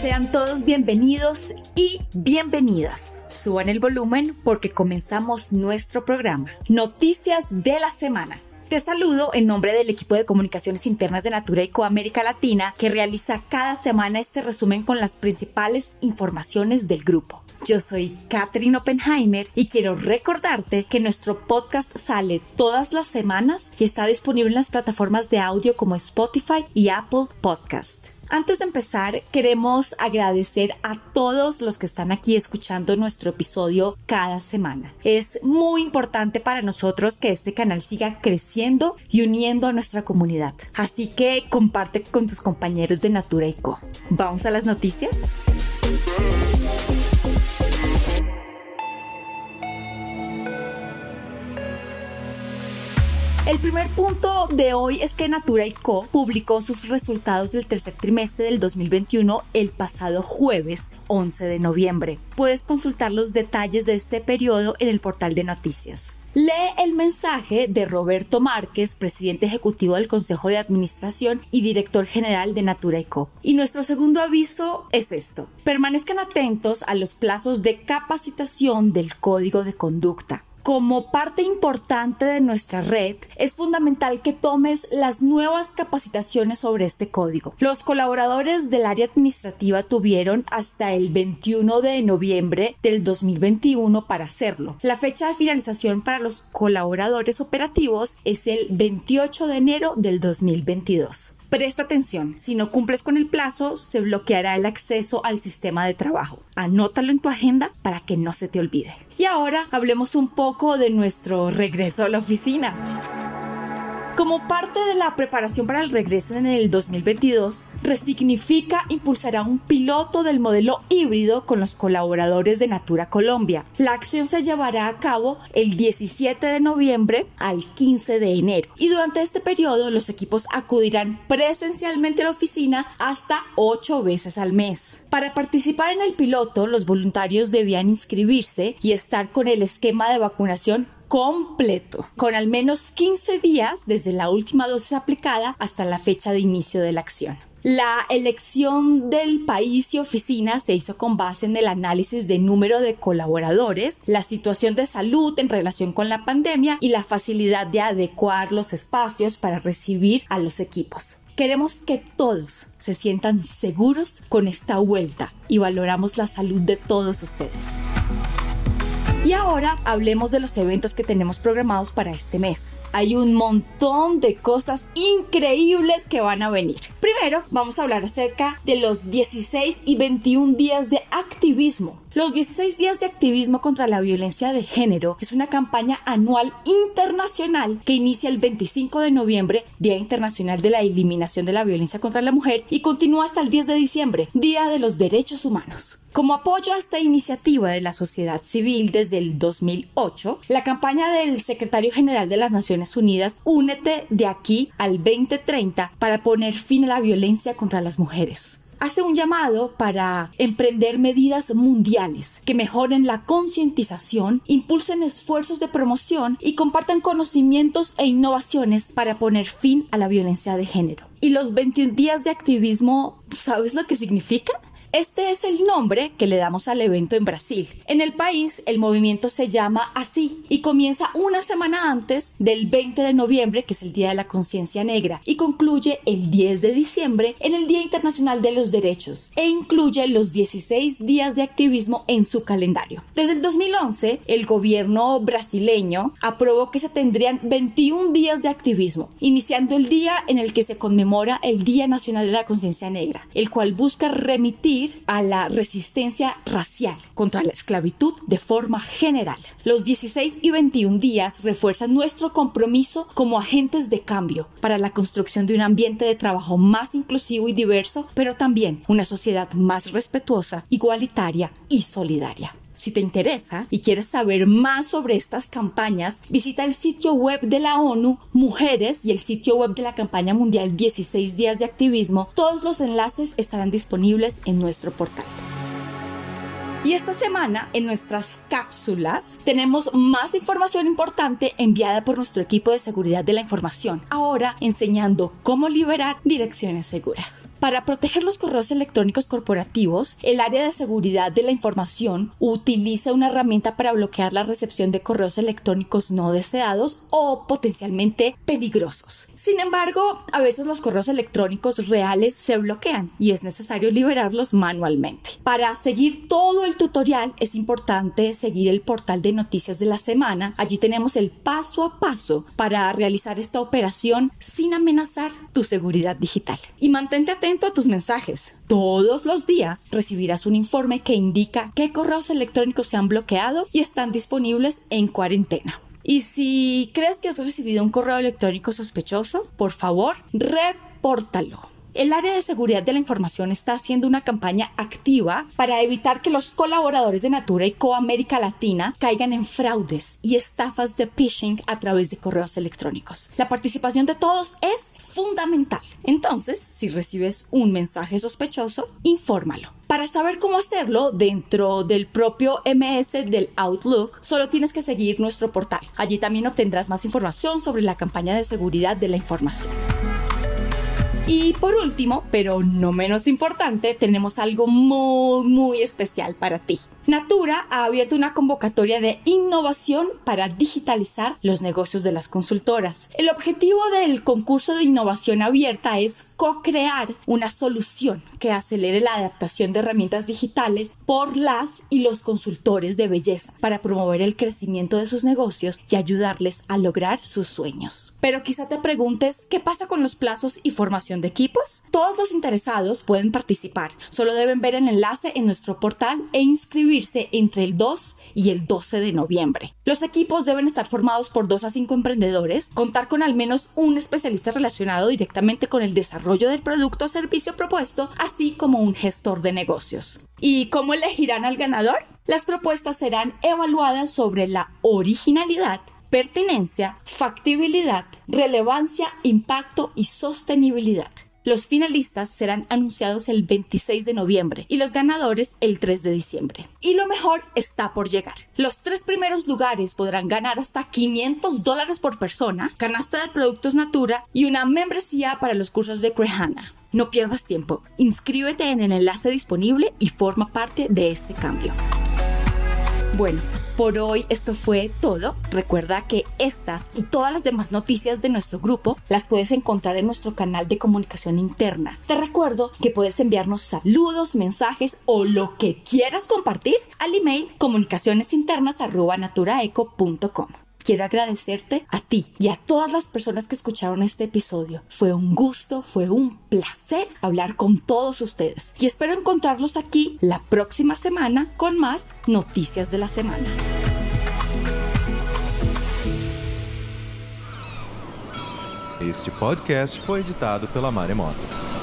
Sean todos bienvenidos y bienvenidas. Suban el volumen porque comenzamos nuestro programa. Noticias de la semana. Te saludo en nombre del equipo de comunicaciones internas de Natura y América Latina que realiza cada semana este resumen con las principales informaciones del grupo. Yo soy Katherine Oppenheimer y quiero recordarte que nuestro podcast sale todas las semanas y está disponible en las plataformas de audio como Spotify y Apple Podcast. Antes de empezar, queremos agradecer a todos los que están aquí escuchando nuestro episodio cada semana. Es muy importante para nosotros que este canal siga creciendo y uniendo a nuestra comunidad. Así que comparte con tus compañeros de Natura y Co. ¿Vamos a las noticias? El primer punto de hoy es que Natura Co publicó sus resultados del tercer trimestre del 2021 el pasado jueves 11 de noviembre. Puedes consultar los detalles de este periodo en el portal de noticias. Lee el mensaje de Roberto Márquez, presidente ejecutivo del Consejo de Administración y director general de Natura Co. Y nuestro segundo aviso es esto. Permanezcan atentos a los plazos de capacitación del código de conducta como parte importante de nuestra red, es fundamental que tomes las nuevas capacitaciones sobre este código. Los colaboradores del área administrativa tuvieron hasta el 21 de noviembre del 2021 para hacerlo. La fecha de finalización para los colaboradores operativos es el 28 de enero del 2022. Presta atención, si no cumples con el plazo, se bloqueará el acceso al sistema de trabajo. Anótalo en tu agenda para que no se te olvide. Y ahora hablemos un poco de nuestro regreso a la oficina. Como parte de la preparación para el regreso en el 2022, Resignifica impulsará un piloto del modelo híbrido con los colaboradores de Natura Colombia. La acción se llevará a cabo el 17 de noviembre al 15 de enero y durante este periodo los equipos acudirán presencialmente a la oficina hasta 8 veces al mes. Para participar en el piloto, los voluntarios debían inscribirse y estar con el esquema de vacunación completo, con al menos 15 días desde la última dosis aplicada hasta la fecha de inicio de la acción. La elección del país y oficina se hizo con base en el análisis de número de colaboradores, la situación de salud en relación con la pandemia y la facilidad de adecuar los espacios para recibir a los equipos. Queremos que todos se sientan seguros con esta vuelta y valoramos la salud de todos ustedes. Y ahora hablemos de los eventos que tenemos programados para este mes. Hay un montón de cosas increíbles que van a venir. Primero, vamos a hablar acerca de los 16 y 21 días de activismo los 16 días de activismo contra la violencia de género es una campaña anual internacional que inicia el 25 de noviembre, Día Internacional de la Eliminación de la Violencia contra la Mujer, y continúa hasta el 10 de diciembre, Día de los Derechos Humanos. Como apoyo a esta iniciativa de la sociedad civil desde el 2008, la campaña del secretario general de las Naciones Unidas Únete de aquí al 2030 para poner fin a la violencia contra las mujeres hace un llamado para emprender medidas mundiales que mejoren la concientización, impulsen esfuerzos de promoción y compartan conocimientos e innovaciones para poner fin a la violencia de género. Y los 21 días de activismo, ¿sabes lo que significan? Este es el nombre que le damos al evento en Brasil. En el país, el movimiento se llama así y comienza una semana antes del 20 de noviembre, que es el Día de la Conciencia Negra, y concluye el 10 de diciembre en el Día Internacional de los Derechos e incluye los 16 días de activismo en su calendario. Desde el 2011, el gobierno brasileño aprobó que se tendrían 21 días de activismo, iniciando el día en el que se conmemora el Día Nacional de la Conciencia Negra, el cual busca remitir a la resistencia racial contra la esclavitud de forma general. Los 16 y 21 días refuerzan nuestro compromiso como agentes de cambio para la construcción de un ambiente de trabajo más inclusivo y diverso, pero también una sociedad más respetuosa, igualitaria y solidaria. Si te interesa y quieres saber más sobre estas campañas, visita el sitio web de la ONU Mujeres y el sitio web de la campaña mundial 16 días de activismo. Todos los enlaces estarán disponibles en nuestro portal. Y esta semana en nuestras cápsulas tenemos más información importante enviada por nuestro equipo de seguridad de la información, ahora enseñando cómo liberar direcciones seguras. Para proteger los correos electrónicos corporativos, el área de seguridad de la información utiliza una herramienta para bloquear la recepción de correos electrónicos no deseados o potencialmente peligrosos. Sin embargo, a veces los correos electrónicos reales se bloquean y es necesario liberarlos manualmente. Para seguir todo el tutorial es importante seguir el portal de noticias de la semana. Allí tenemos el paso a paso para realizar esta operación sin amenazar tu seguridad digital. Y mantente atento a tus mensajes. Todos los días recibirás un informe que indica qué correos electrónicos se han bloqueado y están disponibles en cuarentena. Y si crees que has recibido un correo electrónico sospechoso, por favor, repórtalo. El área de seguridad de la información está haciendo una campaña activa para evitar que los colaboradores de Natura y Co América Latina caigan en fraudes y estafas de phishing a través de correos electrónicos. La participación de todos es fundamental. Entonces, si recibes un mensaje sospechoso, infórmalo. Para saber cómo hacerlo dentro del propio MS del Outlook, solo tienes que seguir nuestro portal. Allí también obtendrás más información sobre la campaña de seguridad de la información. Y por último, pero no menos importante, tenemos algo muy, muy especial para ti. Natura ha abierto una convocatoria de innovación para digitalizar los negocios de las consultoras. El objetivo del concurso de innovación abierta es co-crear una solución que acelere la adaptación de herramientas digitales por las y los consultores de belleza para promover el crecimiento de sus negocios y ayudarles a lograr sus sueños. Pero quizá te preguntes, ¿qué pasa con los plazos y formación de equipos? Todos los interesados pueden participar, solo deben ver el enlace en nuestro portal e inscribirse entre el 2 y el 12 de noviembre. Los equipos deben estar formados por 2 a 5 emprendedores, contar con al menos un especialista relacionado directamente con el desarrollo del producto o servicio propuesto, así como un gestor de negocios. ¿Y cómo elegirán al ganador? Las propuestas serán evaluadas sobre la originalidad, pertinencia, factibilidad, relevancia, impacto y sostenibilidad. Los finalistas serán anunciados el 26 de noviembre y los ganadores el 3 de diciembre. Y lo mejor está por llegar. Los tres primeros lugares podrán ganar hasta 500 dólares por persona, canasta de productos Natura y una membresía para los cursos de Crehana. No pierdas tiempo, inscríbete en el enlace disponible y forma parte de este cambio. Bueno, por hoy esto fue todo. Recuerda que estas y todas las demás noticias de nuestro grupo las puedes encontrar en nuestro canal de comunicación interna. Te recuerdo que puedes enviarnos saludos, mensajes o lo que quieras compartir al email comunicacionesinternas@naturaeco.com. Quiero agradecerte a ti y a todas las personas que escucharon este episodio. Fue un gusto, fue un placer hablar con todos ustedes y espero encontrarlos aquí la próxima semana con más noticias de la semana. Este podcast foi editado pela Maremoto.